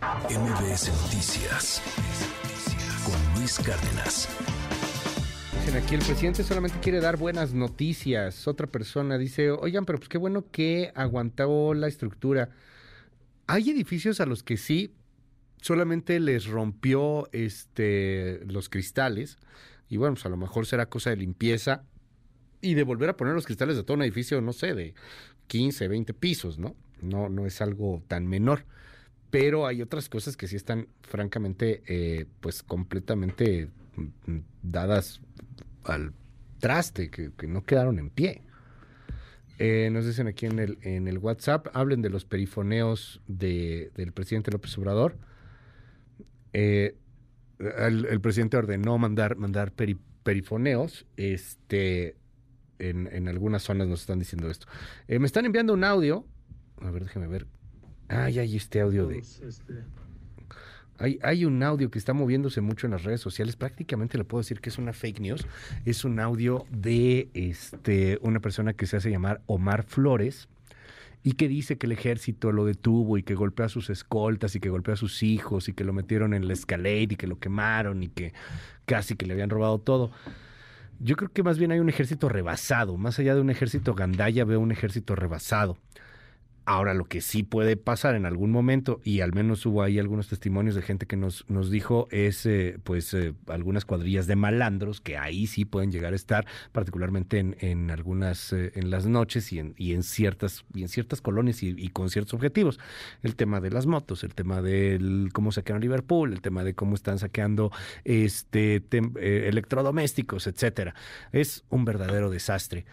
MBS Noticias con Luis Cárdenas. Dicen aquí, el presidente solamente quiere dar buenas noticias. Otra persona dice, oigan, pero pues qué bueno que aguantó la estructura. Hay edificios a los que sí solamente les rompió este los cristales y bueno, pues a lo mejor será cosa de limpieza y de volver a poner los cristales de todo un edificio, no sé, de 15, 20 pisos, ¿no? No, no es algo tan menor. Pero hay otras cosas que sí están francamente, eh, pues completamente mm, dadas al traste, que, no quedaron en pie. Eh, nos dicen aquí en el, en el WhatsApp, hablen de los perifoneos de, del presidente López Obrador. Eh, el, presidente ordenó mandar, mandar peri, perifoneos. Este, en, algunas zonas nos están diciendo esto. Me están enviando un audio. A ver, déjeme ver. Ay, hay este audio de. Hay, hay, un audio que está moviéndose mucho en las redes sociales. Prácticamente le puedo decir que es una fake news. Es un audio de este, una persona que se hace llamar Omar Flores y que dice que el ejército lo detuvo y que golpeó a sus escoltas y que golpeó a sus hijos y que lo metieron en la escalade y que lo quemaron y que casi que le habían robado todo. Yo creo que más bien hay un ejército rebasado. Más allá de un ejército gandaya, veo un ejército rebasado. Ahora, lo que sí puede pasar en algún momento, y al menos hubo ahí algunos testimonios de gente que nos, nos dijo, es eh, pues eh, algunas cuadrillas de malandros que ahí sí pueden llegar a estar, particularmente en, en algunas, eh, en las noches y en, y en ciertas, y en ciertas colonias y, con ciertos objetivos. El tema de las motos, el tema del cómo saquearon Liverpool, el tema de cómo están saqueando este electrodomésticos, etcétera. Es un verdadero desastre.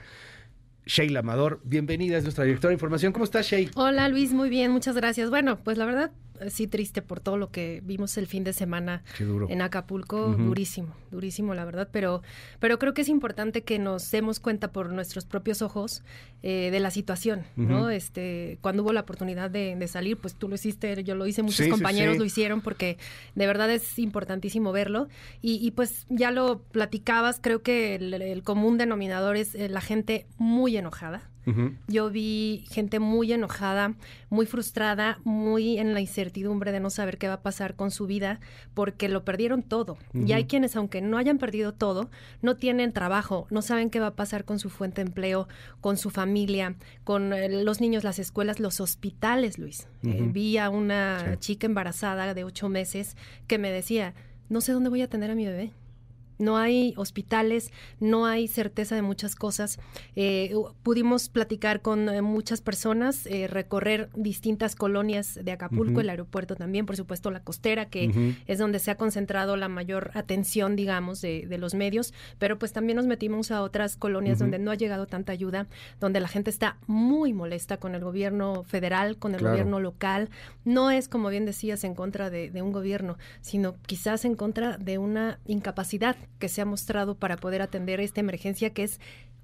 Sheila Amador, bienvenida, es nuestra directora de información. ¿Cómo estás, Sheila? Hola, Luis, muy bien, muchas gracias. Bueno, pues la verdad, sí triste por todo lo que vimos el fin de semana en Acapulco, uh -huh. durísimo, durísimo, la verdad, pero, pero creo que es importante que nos demos cuenta por nuestros propios ojos eh, de la situación, uh -huh. ¿no? Este, cuando hubo la oportunidad de, de, salir, pues tú lo hiciste, yo lo hice, muchos sí, compañeros sí, sí. lo hicieron, porque de verdad es importantísimo verlo, y, y pues ya lo platicabas, creo que el, el común denominador es eh, la gente muy enojada, Uh -huh. Yo vi gente muy enojada, muy frustrada, muy en la incertidumbre de no saber qué va a pasar con su vida porque lo perdieron todo. Uh -huh. Y hay quienes, aunque no hayan perdido todo, no tienen trabajo, no saben qué va a pasar con su fuente de empleo, con su familia, con eh, los niños, las escuelas, los hospitales, Luis. Uh -huh. eh, vi a una sí. chica embarazada de ocho meses que me decía, no sé dónde voy a tener a mi bebé no hay hospitales, no hay certeza de muchas cosas. Eh, pudimos platicar con eh, muchas personas, eh, recorrer distintas colonias de Acapulco, uh -huh. el aeropuerto también, por supuesto la costera, que uh -huh. es donde se ha concentrado la mayor atención, digamos, de, de, los medios, pero pues también nos metimos a otras colonias uh -huh. donde no ha llegado tanta ayuda, donde la gente está muy molesta con el gobierno federal, con el claro. gobierno local. No es, como bien decías, en contra de, de un gobierno, sino quizás en contra de una incapacidad que se ha mostrado para poder atender esta emergencia que es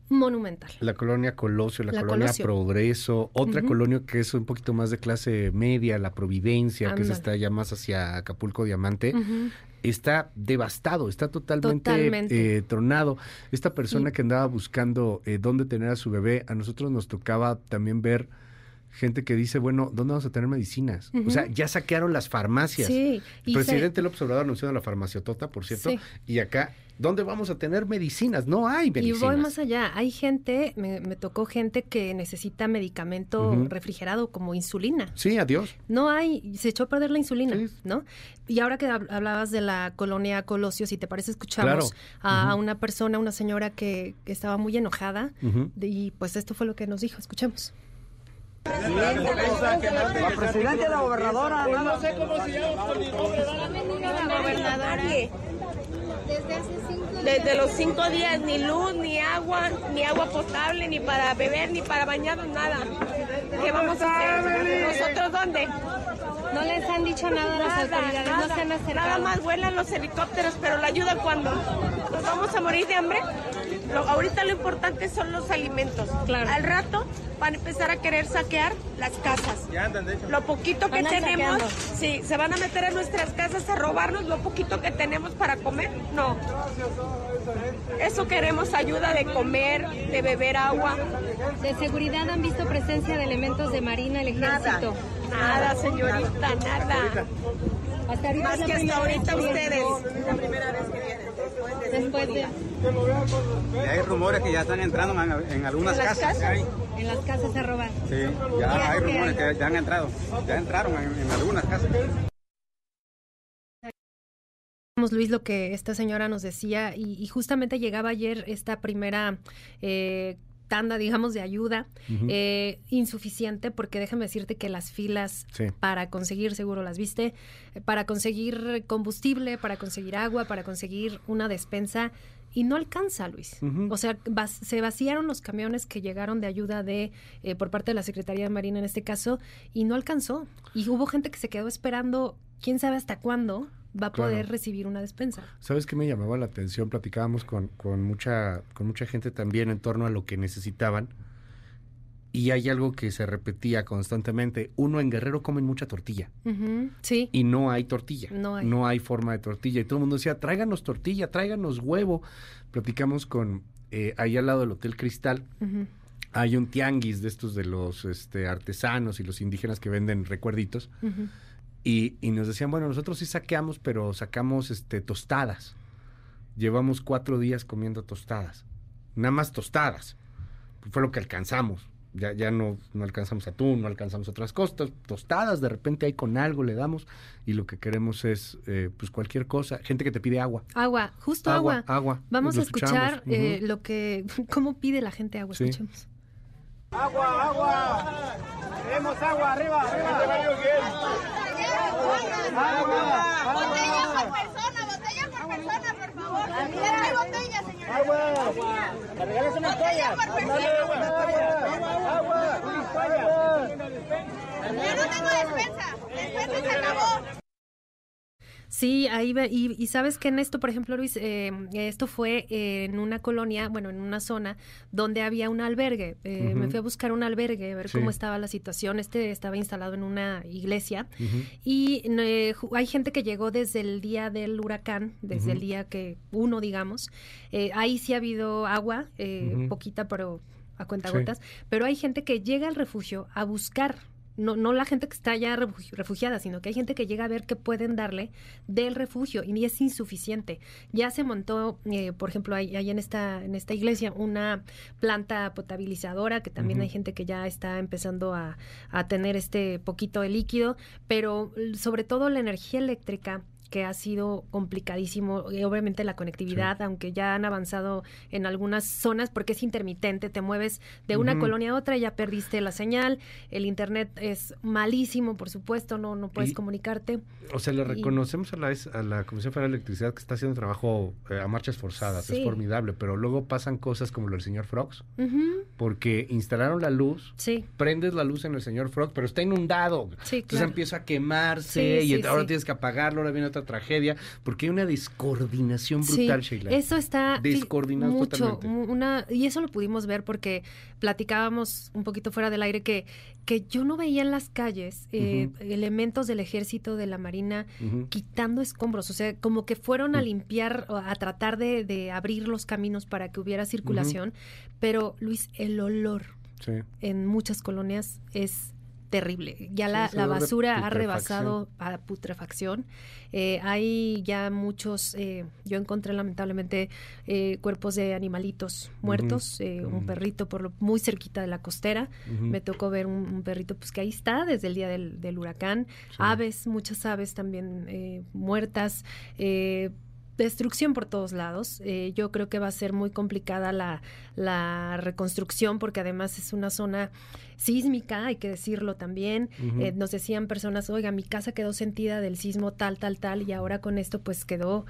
monumental. La colonia Colosio, la, la colonia Colosio. Progreso, otra uh -huh. colonia que es un poquito más de clase media, la Providencia, Andale. que se está ya más hacia Acapulco Diamante. Uh -huh. Está devastado, está totalmente eh, tronado. Esta persona y... que andaba buscando eh, dónde tener a su bebé, a nosotros nos tocaba también ver gente que dice, bueno, ¿dónde vamos a tener medicinas? Uh -huh. O sea, ya saquearon las farmacias. Sí, El presidente. López Obrador anunció la farmaciotota, por cierto, sí. y acá, ¿dónde vamos a tener medicinas? No hay medicinas. Y voy más allá, hay gente, me, me tocó gente que necesita medicamento uh -huh. refrigerado como insulina. Sí, adiós. No hay, se echó a perder la insulina, sí. ¿no? Y ahora que hablabas de la colonia Colosio, si te parece, escuchamos claro. a, uh -huh. a, una persona, una señora que, que estaba muy enojada, y pues esto fue lo que nos dijo, escuchemos. La presidenta y la gobernadora. No sé cómo se llama. La gobernadora. Desde hace cinco días. Desde los cinco días, ni luz, ni agua, ni agua potable, ni para beber, ni para bañarnos, nada. ¿Qué vamos a hacer? ¿Nosotros dónde? No les han dicho nada a las autoridades, nada, no se han acercado. Nada más vuelan los helicópteros, pero la ayuda cuando nos vamos a morir de hambre. Ahorita lo importante son los alimentos. Claro. Al rato van a empezar a querer saquear las casas. Ya andan, de hecho. Lo poquito que tenemos, sí, se van a meter en nuestras casas a robarnos lo poquito que tenemos para comer. No. Eso queremos ayuda de comer, de beber agua. ¿De seguridad han visto presencia de elementos de Marina, el ejército? Nada, señorita, nada. Hasta Más que hasta ahorita ustedes. Es la primera vez que. Después de... hay rumores que ya están entrando en, algunas casas. En las casas a robar. Sí, ya hay rumores que ya han entrado. Ya entraron en, algunas casas. Luis, lo que esta señora nos decía, y, justamente llegaba ayer esta primera eh, tanda, digamos, de ayuda eh, insuficiente, porque déjame decirte que las filas para conseguir, seguro las viste, para conseguir combustible, para conseguir agua, para conseguir una despensa, y no alcanza, Luis. O sea, se vaciaron los camiones que llegaron de ayuda de eh, por parte de la Secretaría de Marina en este caso, y no alcanzó. Y hubo gente que se quedó esperando, quién sabe hasta cuándo, va a poder recibir una despensa. ¿Sabes qué me llamaba la atención? Platicábamos con, con, mucha, con mucha gente también en torno a lo que necesitaban. Y hay algo que se repetía constantemente. Uno en Guerrero comen mucha tortilla. Sí. Y no hay tortilla. No hay. No hay forma de tortilla. Y todo el mundo decía, tráiganos tortilla, tráiganos huevo. Platicamos con, eh, ahí al lado del Hotel Cristal, hay un tianguis de estos de los este, artesanos y los indígenas que venden recuerditos. Y, nos decían, bueno, nosotros sí saqueamos, pero sacamos este, tostadas. Llevamos cuatro días comiendo tostadas. Nada más tostadas. Fue lo que alcanzamos. Ya, ya no, no alcanzamos atún, no alcanzamos otras cosas. Tostadas, de repente ahí con algo le damos. Y lo que queremos es, eh, pues cualquier cosa. Gente que te pide agua. Agua, justo agua. Agua. Vamos a escuchar eh, lo que, cómo pide la gente agua. Escuchemos. Agua, agua. Queremos agua, arriba, arriba. Botella por persona, botella por persona, por favor. Botella, señora. Agua. ¿Me regalas una toalla? Agua. Yo no tengo despensa. Despensa se acabó. Sí, ahí y, y, sabes que en esto, por ejemplo, Luis, eh, esto fue en una colonia, bueno, en una zona donde había un albergue. Eh, me fui a buscar un albergue, a ver cómo estaba la situación. Este estaba instalado en una iglesia y eh, hay gente que llegó desde el día del huracán, desde el día que uno, digamos. ahí sí ha habido agua, poquita, pero a cuenta gotas, pero hay gente que llega al refugio a buscar no, no la gente que está ya refugiada, sino que hay gente que llega a ver qué pueden darle del refugio y es insuficiente. Ya se montó, eh, por ejemplo, hay, en, esta, en esta iglesia una planta potabilizadora, que también hay gente que ya está empezando a, a tener este poquito de líquido, pero sobre todo la energía eléctrica que ha sido complicadísimo. Y obviamente la conectividad, aunque ya han avanzado en algunas zonas, porque es intermitente, te mueves de una colonia a otra, y ya perdiste la señal, el internet es malísimo, por supuesto, no, no puedes comunicarte. O sea, le reconocemos a la, a la Comisión Federal de Electricidad que está haciendo un trabajo eh, a marchas forzadas, es formidable, pero luego pasan cosas como lo del señor Frogs, porque instalaron la luz, prendes la luz en el señor Frogs, pero está inundado, entonces empieza a quemarse y ahora tienes que apagarlo, ahora viene otra tragedia, porque hay una descoordinación brutal, Sheila. Eso está descoordinado mucho, Una, y eso lo pudimos ver porque platicábamos un poquito fuera del aire que, que yo no veía en las calles eh, elementos del ejército, de la marina, quitando escombros. O sea, como que fueron a limpiar, a tratar de, de abrir los caminos para que hubiera circulación. Pero, Luis, el olor en muchas colonias es terrible. Ya la, basura ha rebasado a putrefacción. Eh, hay ya muchos, eh, yo encontré lamentablemente eh, cuerpos de animalitos muertos, un perrito por lo, muy cerquita de la costera. Me tocó ver un, perrito pues que ahí está desde el día del, huracán. Aves, muchas aves también muertas destrucción por todos lados. Eh, yo creo que va a ser muy complicada la, la, reconstrucción porque además es una zona sísmica, hay que decirlo también. Eh, nos decían personas, oiga, mi casa quedó sentida del sismo tal, tal, tal, y ahora con esto pues quedó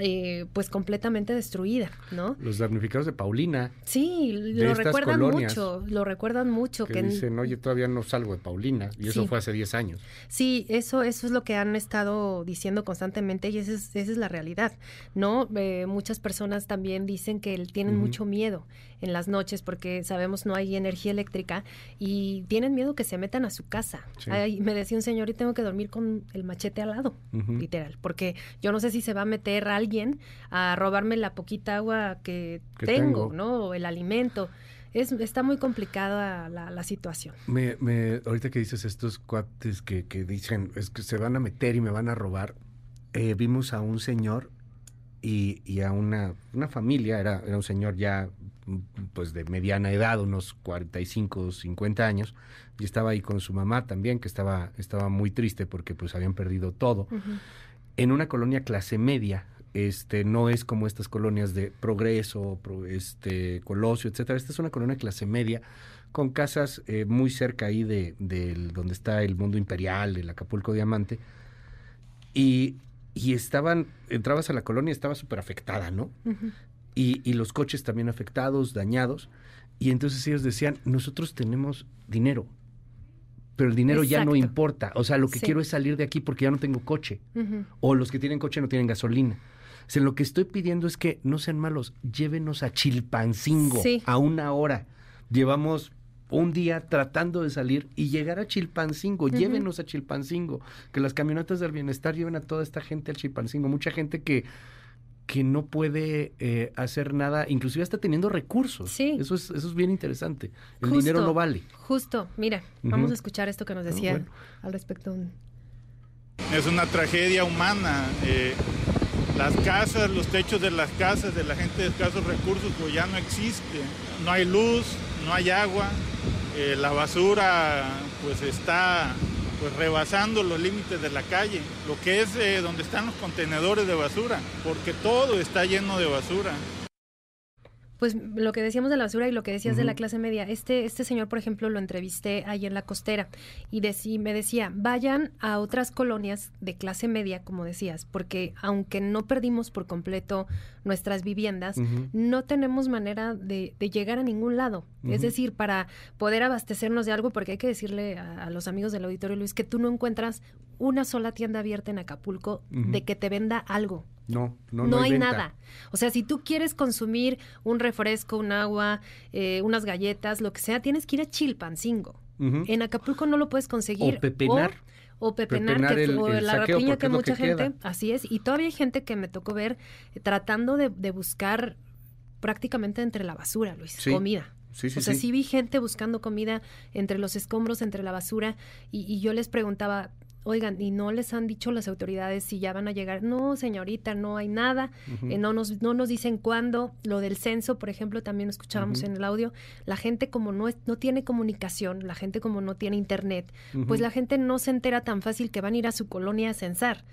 eh, pues completamente destruida, ¿no? Los damnificados de Paulina. Sí, lo recuerdan mucho, lo recuerdan mucho. Que, dicen, oye, todavía no salgo de Paulina, y eso fue hace 10 años. Sí, eso, eso es lo que han estado diciendo constantemente y esa es, esa es la realidad, ¿no? Eh, muchas personas también dicen que tienen mucho miedo en las noches porque sabemos no hay energía eléctrica y tienen miedo que se metan a su casa. me decía un señor, y tengo que dormir con el machete al lado, literal, porque yo no sé si se va a meter a alguien a robarme la poquita agua que, tengo, ¿no? O el alimento. Es, está muy complicada la, situación. Me, me, ahorita que dices estos cuates que, que, dicen es que se van a meter y me van a robar, eh, vimos a un señor y, y a una, una familia, era, era un señor ya pues de mediana edad, unos 45, 50 años, y estaba ahí con su mamá también, que estaba, estaba muy triste porque pues habían perdido todo. En una colonia clase media, este no es como estas colonias de Progreso, este Colosio, etcétera. Esta es una colonia clase media con casas eh, muy cerca ahí de, donde está el mundo imperial, el Acapulco Diamante. Y, y estaban, entrabas a la colonia, estaba súper afectada, ¿no? y, y los coches también afectados, dañados. Y entonces ellos decían, nosotros tenemos dinero, pero el dinero ya no importa. O sea, lo que quiero es salir de aquí porque ya no tengo coche. O los que tienen coche no tienen gasolina. O sea, lo que estoy pidiendo es que no sean malos, llévenos a Chilpancingo a una hora. Llevamos un día tratando de salir y llegar a Chilpancingo, llévenos a Chilpancingo, que las camionetas del bienestar lleven a toda esta gente al Chilpancingo, mucha gente que que no puede eh, hacer nada, inclusive está teniendo recursos. Sí. Eso es, eso es bien interesante. El dinero no vale. Justo, mira, vamos a escuchar esto que nos decía al respecto. Es una tragedia humana. Eh, las casas, los techos de las casas de la gente de escasos recursos pues ya no existen. No hay luz, no hay agua, eh, la basura pues está pues rebasando los límites de la calle, lo que es eh, donde están los contenedores de basura, porque todo está lleno de basura pues lo que decíamos de la basura y lo que decías de la clase media, este, este señor, por ejemplo, lo entrevisté ahí en la costera y me decía, vayan a otras colonias de clase media, como decías, porque aunque no perdimos por completo nuestras viviendas, no tenemos manera de, llegar a ningún lado. Es decir, para poder abastecernos de algo, porque hay que decirle a, los amigos del auditorio, Luis, que tú no encuentras una sola tienda abierta en Acapulco de que te venda algo. No, no, no, hay, nada. O sea, si tú quieres consumir un refresco, un agua, eh, unas galletas, lo que sea, tienes que ir a Chilpancingo. En Acapulco no lo puedes conseguir. O pepenar. O, pepenar, o la rapiña que mucha gente, así es. Y todavía hay gente que me tocó ver eh, tratando de, buscar prácticamente entre la basura, Luis, comida. Sí, sí, o sea, sí. vi gente buscando comida entre los escombros, entre la basura, y, y, yo les preguntaba, oigan, y no les han dicho las autoridades si ya van a llegar. No, señorita, no hay nada. Eh, no, nos, no nos dicen cuándo. Lo del censo, por ejemplo, también escuchábamos en el audio. La gente como no, es, no tiene comunicación, la gente como no tiene internet, pues la gente no se entera tan fácil que van a ir a su colonia a censar.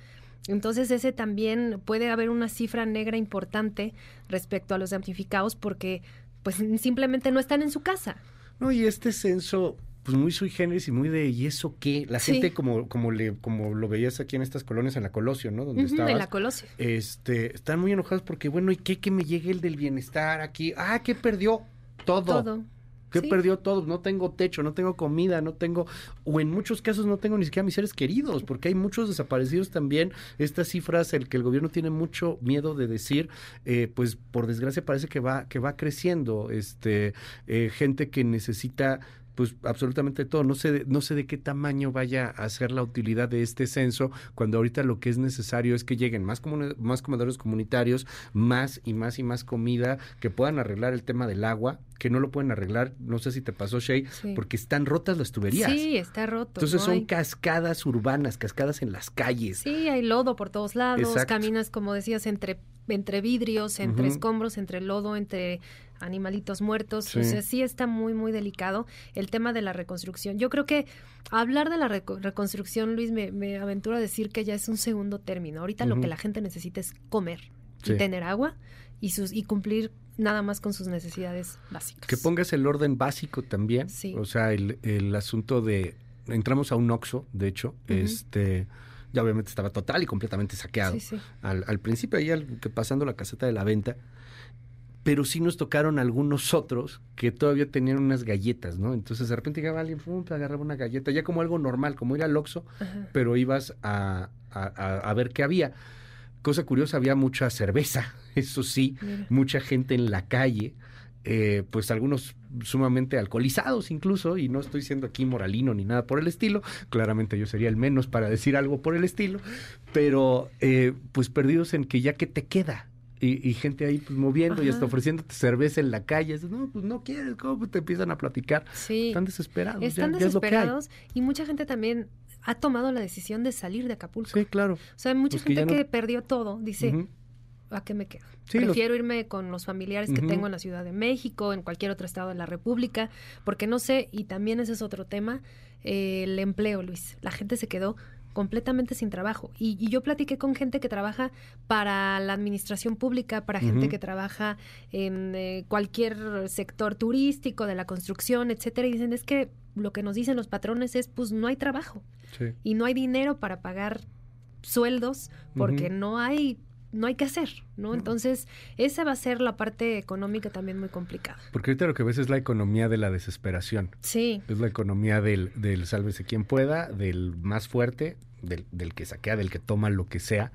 Entonces ese también puede haber una cifra negra importante respecto a los damnificados porque pues simplemente no están en su casa. No, y este censo pues muy sui generis y muy de ¿y eso qué? La gente como como le como lo veías aquí en estas colonias en la Colosio, ¿no? Donde En la Colosio. Este, están muy enojados porque bueno, ¿y qué que me llegue el del bienestar aquí? Ah, ¿qué perdió? Todo. Todo. ¿Qué perdió todo? No tengo techo, no tengo comida, no tengo, o en muchos casos no tengo ni siquiera mis seres queridos, porque hay muchos desaparecidos también. Estas cifras, el que el gobierno tiene mucho miedo de decir, eh, pues por desgracia parece que va, que va creciendo, este, eh, gente que necesita pues absolutamente todo. No sé, no sé de qué tamaño vaya a ser la utilidad de este censo cuando ahorita lo que es necesario es que lleguen más, más comedores comunitarios, más y más y más comida, que puedan arreglar el tema del agua, que no lo pueden arreglar, no sé si te pasó Shay, porque están rotas las tuberías. Sí, está roto. Entonces son cascadas urbanas, cascadas en las calles. Sí, hay lodo por todos lados, caminas como decías entre entre vidrios, entre escombros, entre lodo, entre animalitos muertos. O sea, sí está muy, muy delicado el tema de la reconstrucción. Yo creo que hablar de la reconstrucción, Luis, me, me aventuro a decir que ya es un segundo término. Ahorita lo que la gente necesita es comer y tener agua y, sus, y cumplir nada más con sus necesidades básicas. Que pongas el orden básico también. O sea, el, el asunto de... Entramos a un OXO, de hecho, este Ya obviamente estaba total y completamente saqueado. Al, al, principio, ahí pasando la caseta de la venta, pero sí nos tocaron algunos otros que todavía tenían unas galletas, ¿no? Entonces de repente llegaba alguien, pum, te agarraba una galleta, ya como algo normal, como ir al Oxxo, pero ibas a, a, ver qué había. Cosa curiosa, había mucha cerveza, eso sí, mucha gente en la calle, eh, pues algunos sumamente alcoholizados incluso, y no estoy siendo aquí moralino ni nada por el estilo, claramente yo sería el menos para decir algo por el estilo, pero eh, pues perdidos en que ya que te queda, y, gente ahí pues, moviendo y hasta ofreciéndote cerveza en la calle. no, pues no quieres, ¿cómo te empiezan a platicar? Sí. Están desesperados. Están desesperados y mucha gente también ha tomado la decisión de salir de Acapulco. Sí, claro. O sea, mucha pues gente que, perdió todo dice, ¿a qué me quedo? Prefiero irme con los familiares que tengo en la Ciudad de México, en cualquier otro estado de la República, porque no sé, y también ese es otro tema, eh, el empleo, Luis. La gente se quedó completamente sin trabajo. Y, yo platiqué con gente que trabaja para la administración pública, para gente que trabaja en eh, cualquier sector turístico, de la construcción, etcétera, y dicen es que lo que nos dicen los patrones es pues no hay trabajo y no hay dinero para pagar sueldos porque no hay no hay que hacer, ¿no? Entonces, esa va a ser la parte económica también muy complicada. Porque ahorita lo que ves es la economía de la desesperación. Sí. Es la economía del, del sálvese quien pueda, del más fuerte, del, del que saquea, del que toma lo que sea.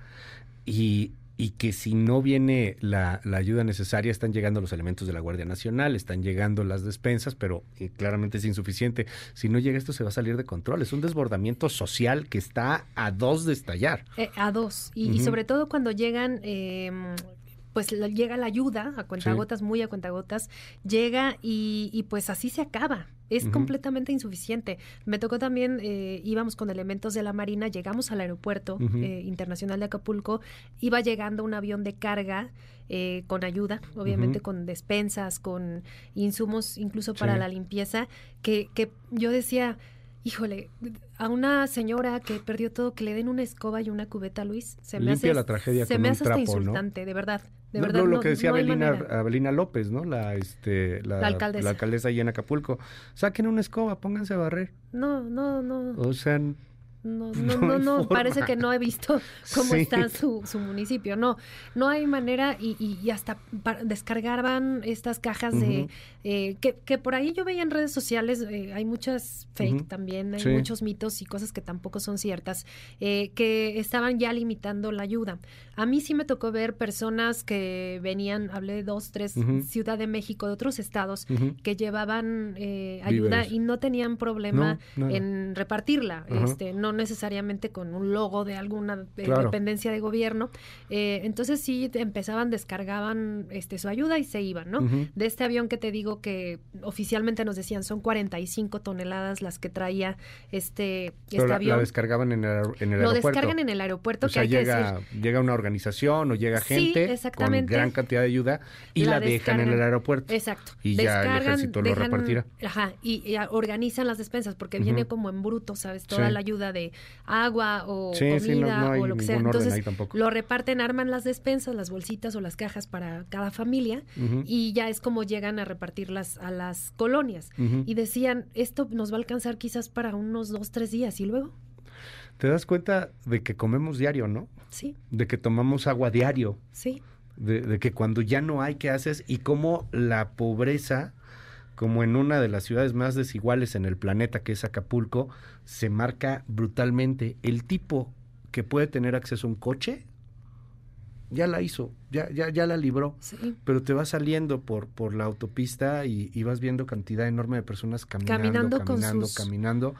Y, y que si no viene la, ayuda necesaria, están llegando los elementos de la Guardia Nacional, están llegando las despensas, pero eh, claramente es insuficiente. Si no llega esto, se va a salir de control. Es un desbordamiento social que está a dos de estallar. Eh, a dos. Y, sobre todo cuando llegan em, pues llega la ayuda a cuentagotas, muy a cuentagotas, llega y, y, pues así se acaba. Es completamente insuficiente. Me tocó también, eh, íbamos con elementos de la Marina, llegamos al aeropuerto eh, internacional de Acapulco, iba llegando un avión de carga eh, con ayuda, obviamente con despensas, con insumos incluso para la limpieza, que, que yo decía, híjole, a una señora que perdió todo, que le den una escoba y una cubeta, Luis, se me hace, la tragedia se me hace hasta insultante, de verdad. De verdad, lo, que decía Abelina, López, ¿no? La, este, la, alcaldesa. la alcaldesa ahí en Acapulco. Saquen una escoba, pónganse a barrer. No, no, no. O sea, no, no, no, no, parece que no he visto cómo está su, su, municipio. No, no hay manera y, y, hasta descargaban estas cajas de... Eh, que, que, por ahí yo veía en redes sociales, eh, hay muchas fake también, hay muchos mitos y cosas que tampoco son ciertas, eh, que estaban ya limitando la ayuda. A mí sí me tocó ver personas que venían, hablé de dos, tres, Ciudad de México, de otros estados, que llevaban ayuda y no tenían problema en repartirla. Este, no necesariamente con un logo de alguna eh, dependencia de gobierno. Eh, entonces sí empezaban, descargaban este, su ayuda y se iban, ¿no? De este avión que te digo que oficialmente nos decían son 45 toneladas las que traía este, este avión. La descargaban en el, en el Lo aeropuerto. descargan en el aeropuerto. O sea, llega, llega una organización o llega gente con gran cantidad de ayuda y la, dejan en el aeropuerto. Exacto. Y ya el ejército lo repartirá. Ajá, y, organizan las despensas porque viene como en bruto, ¿sabes? Toda la ayuda de agua o comida o lo que sea. Entonces lo reparten, arman las despensas, las bolsitas o las cajas para cada familia y ya es como llegan a repartirlas a las colonias. Y decían, esto nos va a alcanzar quizás para unos dos, tres días y luego. ¿Te das cuenta de que comemos diario, no? Sí. De que tomamos agua diario. Sí. De, de que cuando ya no hay, ¿qué haces? Y cómo la pobreza como en una de las ciudades más desiguales en el planeta, que es Acapulco, se marca brutalmente. El tipo que puede tener acceso a un coche, ya la hizo, ya, ya, ya la libró. Pero te vas saliendo por, por la autopista y, vas viendo cantidad enorme de personas caminando, caminando, caminando,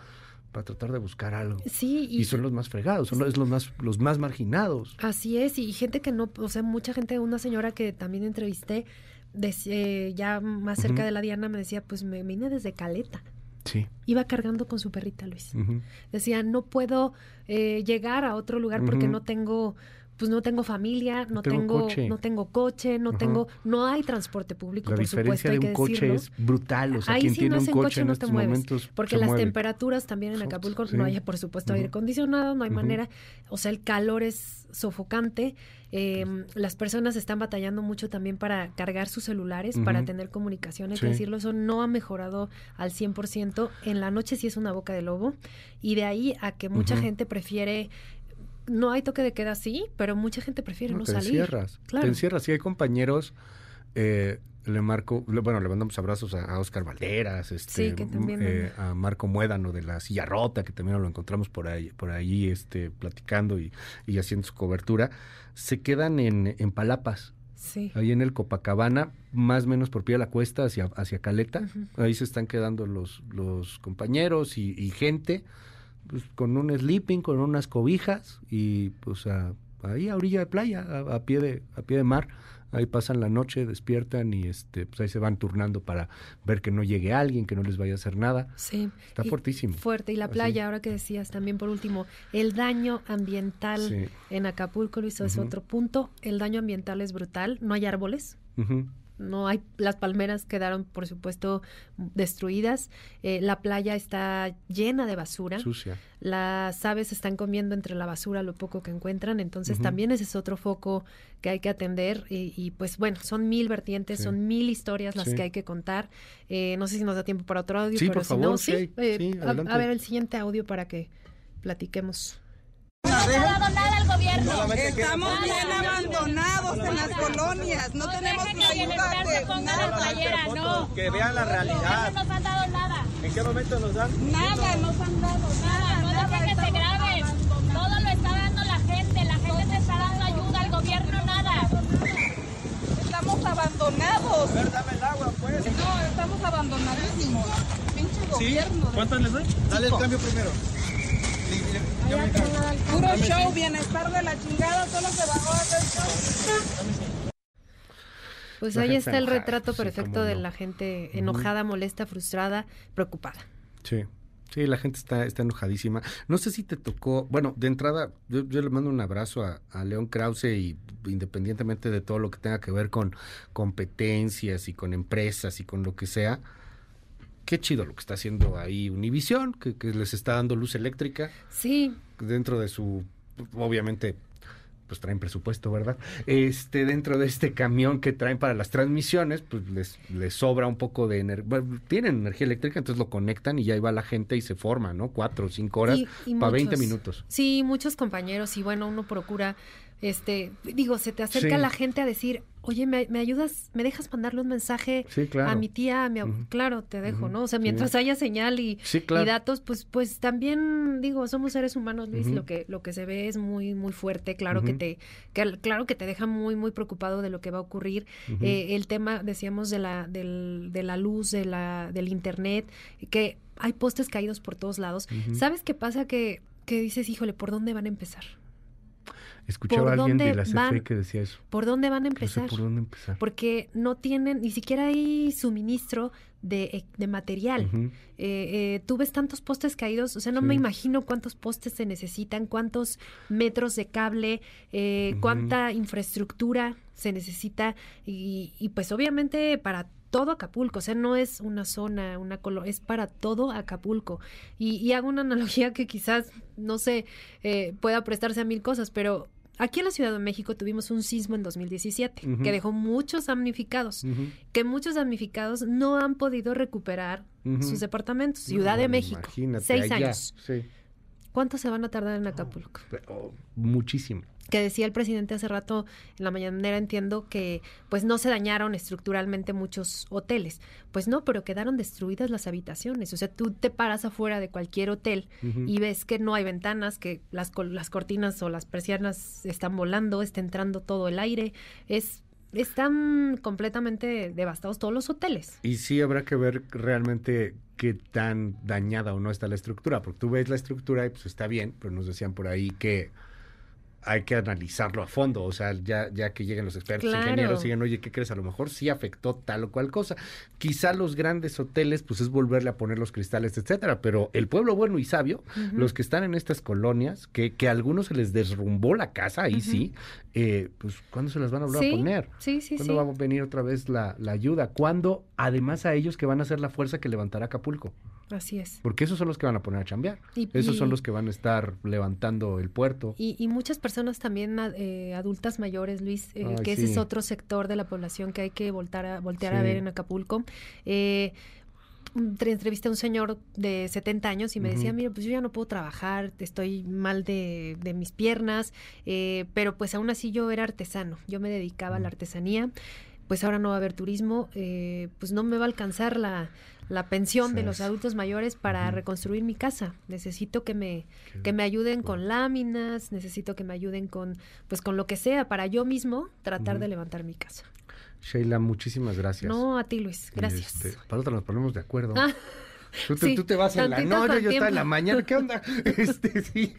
para tratar de buscar algo. Sí, y, son los más fregados, son los, más, los más marginados. Así es, y gente que no, o sea, mucha gente, una señora que también entrevisté, eh, ya más cerca de la Diana, me decía, pues me vine desde Caleta. Sí. Iba cargando con su perrita, Luis. Decía, no puedo eh, llegar a otro lugar porque no tengo pues no tengo familia, no, tengo, coche. no tengo coche, no tengo, no hay transporte público, la por supuesto, hay de un coche es brutal, o sea, quien tiene un coche, no te mueves, porque las temperaturas también en Acapulco no hay, por supuesto, aire acondicionado, no hay manera, o sea, el calor es sofocante, em, las personas están batallando mucho también para cargar sus celulares, para tener comunicación, hay que decirlo, eso no ha mejorado al 100%, en la noche sí es una boca de lobo, y de ahí a que mucha gente prefiere no hay toque de queda, sí, pero mucha gente prefiere no, te salir. Encierras, Te encierras. Sí, hay compañeros. Eh, le marco, bueno, le mandamos abrazos a, Oscar Valderas, este, eh, a Marco Muédano de la Silla Rota, que también lo encontramos por ahí, por ahí este, platicando y, y haciendo su cobertura. Se quedan en, en Palapas, Sí. Ahí en el Copacabana, más o menos por pie a la cuesta hacia, hacia Caleta. Ahí se están quedando los, los compañeros y, y gente pues, con un sleeping, con unas cobijas y pues ahí a orilla de playa, a, pie de, a pie de mar. Ahí pasan la noche, despiertan y este, pues ahí se van turnando para ver que no llegue alguien, que no les vaya a hacer nada. Sí. Está fuertísimo. Fuerte. Y la playa, ahora que decías también por último, el daño ambiental en Acapulco, Luis, es otro punto. El daño ambiental es brutal. No hay árboles no hay las palmeras quedaron por supuesto destruidas. Eh, la playa está llena de basura. Sucia. Las aves están comiendo entre la basura lo poco que encuentran. Entonces también ese es otro foco que hay que atender. Y, pues bueno son mil vertientes son mil historias las que hay que contar. Eh, no sé si nos da tiempo para otro audio pero si no sí, eh, a ver el siguiente audio para que platiquemos no ha dado nada al gobierno. Estamos bien abandonados en las colonias. No tenemos ni ayuda de nada. No. Que vean la realidad. No nos han dado nada. ¿En qué momento nos dan? Nada, nos han dado nada. No dejen que se graben. Todo lo está dando la gente. La gente te está dando ayuda. al gobierno nada. Estamos abandonados. Ver, dame el agua, pues. No, estamos abandonadísimos. Pinche gobierno. ¿Cuántos les doy? Dale el cambio primero. Puro show, bienestar de la chingada, solo se bajó a hacer show. Pues ahí está el retrato perfecto de la gente enojada, molesta, frustrada, preocupada. Sí. Sí, la gente está, está enojadísima. No sé si te tocó, bueno, de entrada, yo, le mando un abrazo a, a, León Krause y independientemente de todo lo que tenga que ver con competencias y con empresas y con lo que sea, qué chido lo que está haciendo ahí Univisión, que, les está dando luz eléctrica. Sí. Dentro de su, obviamente, pues traen presupuesto, ¿verdad? Este, dentro de este camión que traen para las transmisiones, pues les, les sobra un poco de energía. tienen energía eléctrica, entonces lo conectan y ya va la gente y se forma, ¿no? Cuatro o cinco horas para 20 minutos. Sí, muchos compañeros y bueno, uno procura este, digo, se te acerca la gente a decir, oye, ¿me, ayudas, me dejas mandarle un mensaje a mi tía, a mi Claro, te dejo, ¿no? O sea, mientras haya señal y, datos, pues, pues también, digo, somos seres humanos, Luis, lo que, lo que se ve es muy, muy fuerte, claro que te, claro que te deja muy, muy preocupado de lo que va a ocurrir. Eh, el tema, decíamos, de la, del, de la luz, de la, del internet, que hay postes caídos por todos lados. ¿Sabes qué pasa? Que, que dices, híjole, ¿por dónde van a empezar? Escuchaba a alguien de la CFE que decía eso. ¿Por dónde van a empezar? por dónde empezar. Porque no tienen, ni siquiera hay suministro de, eh, de material. eh, eh, tú ves tantos postes caídos, o sea, no me imagino cuántos postes se necesitan, cuántos metros de cable, eh, cuánta infraestructura se necesita y, y pues obviamente para todo Acapulco, o sea, no es una zona, una color, es para todo Acapulco. Y, y, hago una analogía que quizás, no sé, eh, pueda prestarse a mil cosas, pero Aquí en la Ciudad de México tuvimos un sismo en 2017 que dejó muchos damnificados, que muchos damnificados no han podido recuperar sus departamentos. Ciudad de México, seis años. ¿Cuánto se van a tardar en Acapulco? muchísimo que decía el presidente hace rato en la mañanera, entiendo que pues no se dañaron estructuralmente muchos hoteles. Pues no, pero quedaron destruidas las habitaciones. O sea, tú te paras afuera de cualquier hotel y ves que no hay ventanas, que las, las cortinas o las persianas están volando, está entrando todo el aire. Es están completamente devastados todos los hoteles. Y sí habrá que ver realmente qué tan dañada o no está la estructura, porque tú ves la estructura y pues está bien, pero nos decían por ahí que hay que analizarlo a fondo, o sea, ya, ya que lleguen los expertos, ingenieros, digan, oye, ¿qué crees? A lo mejor sí afectó tal o cual cosa. Quizá los grandes hoteles, pues es volverle a poner los cristales, etcétera, pero el pueblo bueno y sabio, los que están en estas colonias, que, que a algunos se les derrumbó la casa, ahí sí, eh, pues ¿cuándo se las van a volver a poner? Sí, sí, ¿Cuándo va a venir otra vez la, la ayuda? ¿Cuándo, además a ellos que van a ser la fuerza que levantará Acapulco? Así es. Porque esos son los que van a poner a chambear. esos son los que van a estar levantando el puerto. Y, muchas personas también eh, adultas mayores, Luis, eh, que ese es otro sector de la población que hay que voltar a, voltear a ver en Acapulco. Eh, entrevisté a un señor de 70 años y me decía, mira, pues yo ya no puedo trabajar, estoy mal de, de mis piernas, eh, pero pues aún así yo era artesano, yo me dedicaba a la artesanía, pues ahora no va a haber turismo, eh, pues no me va a alcanzar la, la pensión de los adultos mayores para reconstruir mi casa. Necesito que me, que me ayuden con láminas, necesito que me ayuden con, pues con lo que sea, para yo mismo tratar de levantar mi casa. Sheila, muchísimas gracias. No, a ti Luis, gracias. Este, para otra nos ponemos de acuerdo. Ah. Tú te, vas en la noche, yo estaba en la mañana. ¿Qué onda? Este, sí.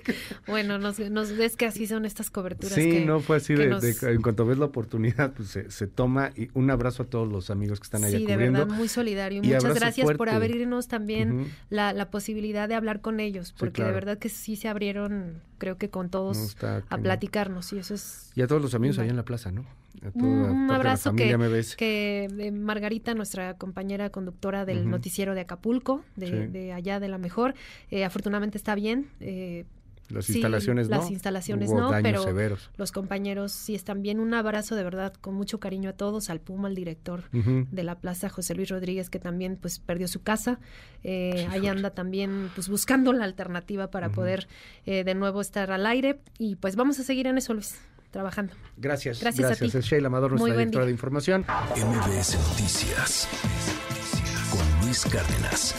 Bueno, nos, nos, ves que así son estas coberturas. Sí, no fue así de, en cuanto ves la oportunidad, pues se, toma. Y un abrazo a todos los amigos que están allá sí, de verdad, muy solidario. Y muchas gracias por abrirnos también la, la, posibilidad de hablar con ellos, porque de verdad que sí se abrieron, creo que con todos, a platicarnos. Y eso es. Y a todos los amigos allá en la plaza, ¿no? Un abrazo que, eh, Margarita, nuestra compañera conductora del noticiero de Acapulco, de, allá de la mejor, eh, afortunadamente está bien. Eh, las instalaciones no. Las instalaciones no, pero los compañeros sí están bien. Un abrazo de verdad con mucho cariño a todos, al Puma, al director de la plaza, José Luis Rodríguez, que también pues perdió su casa. ahí anda también pues buscando la alternativa para poder de nuevo estar al aire. Y pues vamos a seguir en eso, Luis trabajando. Gracias. Gracias, gracias. a ti. Es Sheila Amador, nuestra directora de información. MBS Noticias con Luis Cárdenas.